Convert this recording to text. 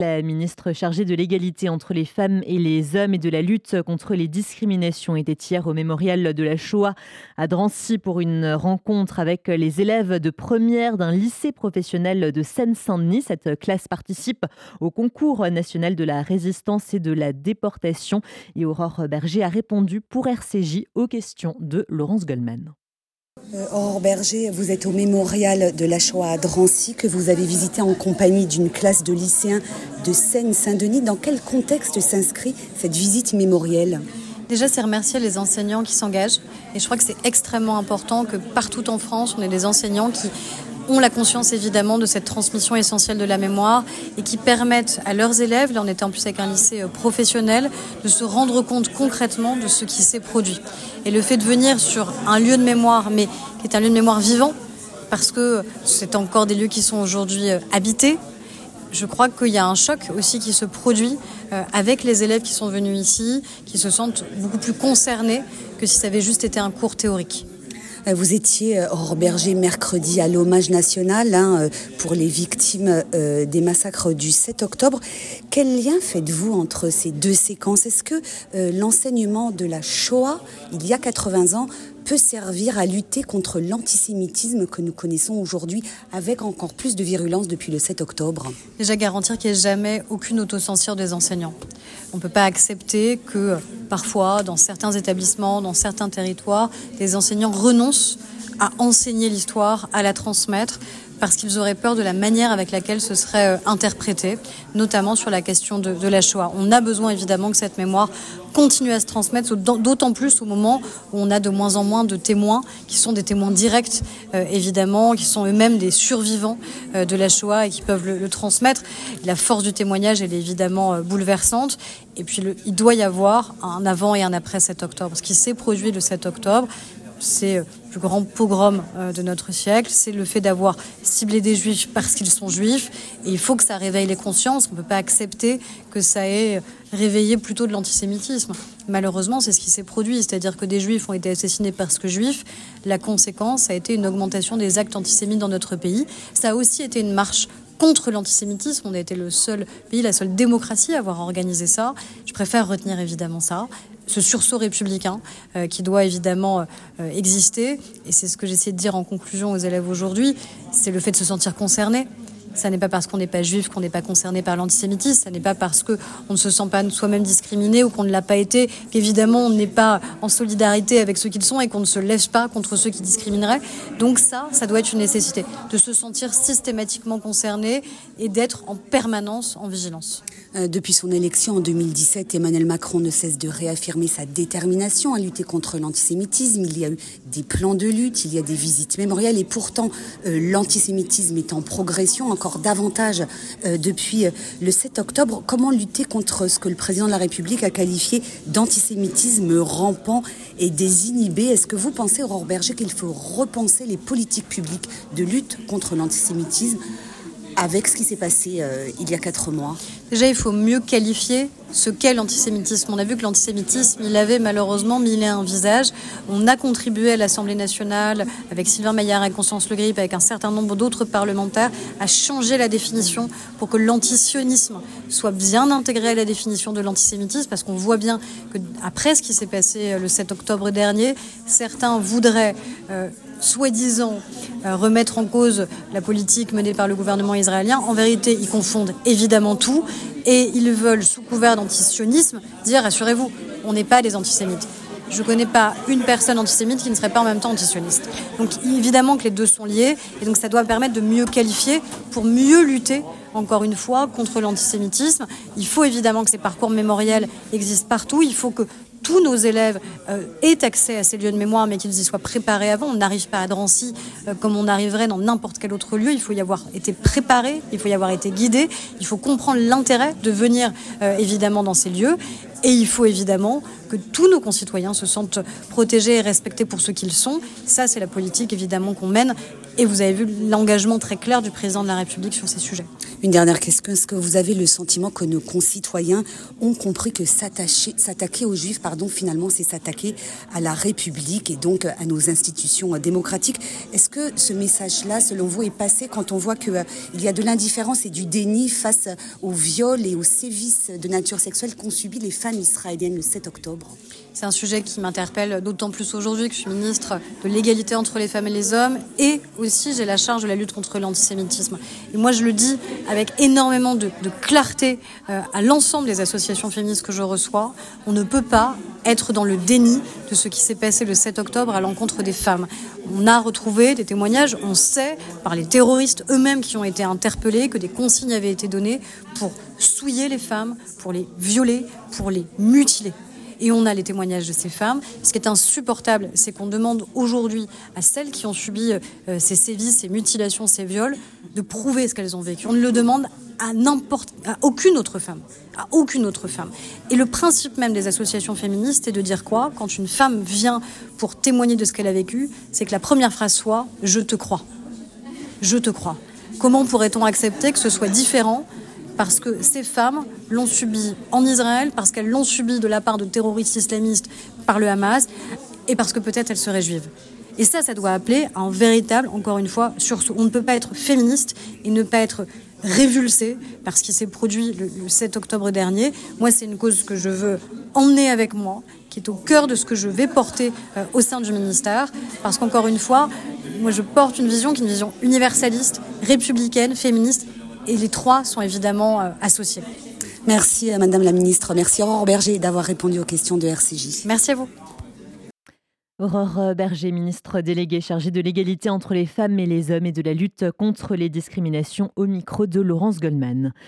La ministre chargée de l'égalité entre les femmes et les hommes et de la lutte contre les discriminations était hier au mémorial de la Shoah à Drancy pour une rencontre avec les élèves de première d'un lycée professionnel de Seine-Saint-Denis. Cette classe participe au concours national de la résistance et de la déportation. Et Aurore Berger a répondu pour RCJ aux questions de Laurence Goldman. Euh, Aurore Berger, vous êtes au mémorial de la Shoah à Drancy que vous avez visité en compagnie d'une classe de lycéens de Seine-Saint-Denis. Dans quel contexte s'inscrit cette visite mémorielle? Déjà, c'est remercier les enseignants qui s'engagent. Et je crois que c'est extrêmement important que partout en France, on ait des enseignants qui ont la conscience évidemment de cette transmission essentielle de la mémoire et qui permettent à leurs élèves, là on était en plus avec un lycée euh, professionnel, de se rendre compte concrètement de ce qui s'est produit. Et le fait de venir sur un lieu de mémoire, mais qui est un lieu de mémoire vivant, parce que c'est encore des lieux qui sont aujourd'hui euh, habités, je crois qu'il y a un choc aussi qui se produit euh, avec les élèves qui sont venus ici, qui se sentent beaucoup plus concernés que si ça avait juste été un cours théorique. Euh, vous étiez, euh, hors berger, mercredi à l'hommage national hein, euh, pour les victimes des massacres du 7 octobre. Quel lien faites-vous entre ces deux séquences? Est-ce que l'enseignement de la Shoah, il y a 80 ans, peut servir à lutter contre l'antisémitisme que nous connaissons aujourd'hui avec encore plus de virulence depuis le 7 octobre Déjà garantir qu'il n'y ait jamais aucune autocensure des enseignants. On ne peut pas accepter que parfois, dans certains établissements, dans certains territoires, des enseignants renoncent à enseigner l'histoire, à la transmettre, parce qu'ils auraient peur de la manière avec laquelle ce serait euh, interprété, notamment sur la question de, la Shoah. On a besoin évidemment que cette mémoire continue à se transmettre, d'autant plus au moment où on a de moins en moins de témoins qui sont des témoins directs, euh, évidemment, qui sont eux-mêmes des survivants euh, de la Shoah et qui peuvent le, transmettre. La force du témoignage, elle est évidemment bouleversante. Et puis, il doit y avoir un avant et un après 7 octobre. Ce qui s'est produit le 7 octobre, c'est le plus grand pogrom euh, de notre siècle, c'est le fait d'avoir ciblé des juifs parce qu'ils sont juifs. Et il faut que ça réveille les consciences. On ne peut pas accepter que ça ait réveillé plutôt de l'antisémitisme. Malheureusement, c'est ce qui s'est produit, c'est-à-dire que des juifs ont été assassinés parce que juifs. La conséquence a été une augmentation des actes antisémites dans notre pays. Ça a aussi été une marche contre l'antisémitisme. On a été le seul pays, la seule démocratie à avoir organisé ça. Je préfère retenir évidemment ça ce sursaut républicain euh, qui doit évidemment euh, exister. Et c'est ce que j'essaie de dire en conclusion aux élèves aujourd'hui, c'est le fait de se sentir concerné. Ça n'est pas parce qu'on n'est pas juif qu'on n'est pas concerné par l'antisémitisme. Ça n'est pas parce qu'on ne se sent pas soi-même discriminé ou qu'on ne l'a pas été qu'évidemment on n'est pas en solidarité avec ceux qu'ils sont et qu'on ne se lève pas contre ceux qui discrimineraient. Donc ça, ça doit être une nécessité, de se sentir systématiquement concerné et d'être en permanence en vigilance. Euh, depuis son élection en 2017, Emmanuel Macron ne cesse de réaffirmer sa détermination à lutter contre l'antisémitisme. Il y a eu des plans de lutte, il y a des visites mémorielles et pourtant euh, l'antisémitisme est en progression encore davantage euh, depuis le 7 octobre. Comment lutter contre ce que le président de la République a qualifié d'antisémitisme rampant et désinhibé? Est-ce que vous pensez, Aurore Berger, qu'il faut repenser les politiques publiques de lutte contre l'antisémitisme? Avec ce qui s'est passé euh, il y a quatre mois Déjà, il faut mieux qualifier ce qu'est l'antisémitisme. On a vu que l'antisémitisme, il avait malheureusement et un visages. On a contribué à l'Assemblée nationale, avec Sylvain Maillard et Constance Le Grip, avec un certain nombre d'autres parlementaires, à changer la définition pour que l'antisionisme soit bien intégré à la définition de l'antisémitisme, parce qu'on voit bien que après ce qui s'est passé euh, le 7 octobre dernier, certains voudraient euh, soi-disant euh, remettre en cause la politique menée par le gouvernement israélien. En vérité, ils confondent évidemment tout et ils veulent, sous couvert d'antisionisme, dire rassurez-vous, on n'est pas des antisémites. Je ne connais pas une personne antisémite qui ne serait pas en même temps antisioniste. Donc évidemment que les deux sont liés et donc ça doit permettre de mieux qualifier pour mieux lutter encore une fois contre l'antisémitisme. Il faut évidemment que ces parcours mémoriels existent partout. Il faut que tous nos élèves euh, aient accès à ces lieux de mémoire, mais qu'ils y soient préparés avant. On n'arrive pas à Drancy euh, comme on arriverait dans n'importe quel autre lieu. Il faut y avoir été préparé, il faut y avoir été guidé, il faut comprendre l'intérêt de venir euh, évidemment dans ces lieux. Et il faut évidemment que tous nos concitoyens se sentent protégés et respectés pour ce qu'ils sont. Ça, c'est la politique évidemment qu'on mène. Et vous avez vu l'engagement très clair du président de la République sur ces sujets. Une dernière question. Est-ce que vous avez le sentiment que nos concitoyens ont compris que s'attaquer aux juifs, pardon, finalement, c'est s'attaquer à la République et donc à nos institutions démocratiques? Est-ce que ce message-là, selon vous, est passé quand on voit qu'il euh, y a de l'indifférence et du déni face aux viols et aux sévices de nature sexuelle qu'ont subi les femmes israéliennes le 7 octobre? C'est un sujet qui m'interpelle d'autant plus aujourd'hui que je suis ministre de l'égalité entre les femmes et les hommes et aussi j'ai la charge de la lutte contre l'antisémitisme. Et moi je le dis avec énormément de, clarté euh, à l'ensemble des associations féministes que je reçois, on ne peut pas être dans le déni de ce qui s'est passé le 7 octobre à l'encontre des femmes. On a retrouvé des témoignages, on sait par les terroristes eux-mêmes qui ont été interpellés que des consignes avaient été données pour souiller les femmes, pour les violer, pour les mutiler et on a les témoignages de ces femmes. Ce qui est insupportable, c'est qu'on demande aujourd'hui à celles qui ont subi euh, ces sévices, ces mutilations, ces viols, de prouver ce qu'elles ont vécu. On ne le demande à n'importe, à aucune autre femme, à aucune autre femme. Et le principe même des associations féministes est de dire quoi? Quand une femme vient pour témoigner de ce qu'elle a vécu, c'est que la première phrase soit ⁇ Je te crois ⁇ Je te crois. Comment pourrait-on accepter que ce soit différent parce que ces femmes l'ont subi en Israël, parce qu'elles l'ont subi de la part de terroristes islamistes par le Hamas, et parce que peut-être elles seraient juives. Et ça, ça doit appeler à un véritable, encore une fois, sursaut. On ne peut pas être féministe et ne pas être révulsé par ce qui s'est produit le, 7 octobre dernier. Moi, c'est une cause que je veux emmener avec moi, qui est au cœur de ce que je vais porter euh, au sein du ministère, parce qu'encore une fois, moi, je porte une vision qui est une vision universaliste, républicaine, féministe et les trois sont évidemment euh, associés. Merci à Madame la Ministre. Merci Aurore Berger d'avoir répondu aux questions de RCJ. Merci à vous. Aurore Berger, ministre déléguée chargée de l'égalité entre les femmes et les hommes et de la lutte contre les discriminations au micro de Laurence Goldman.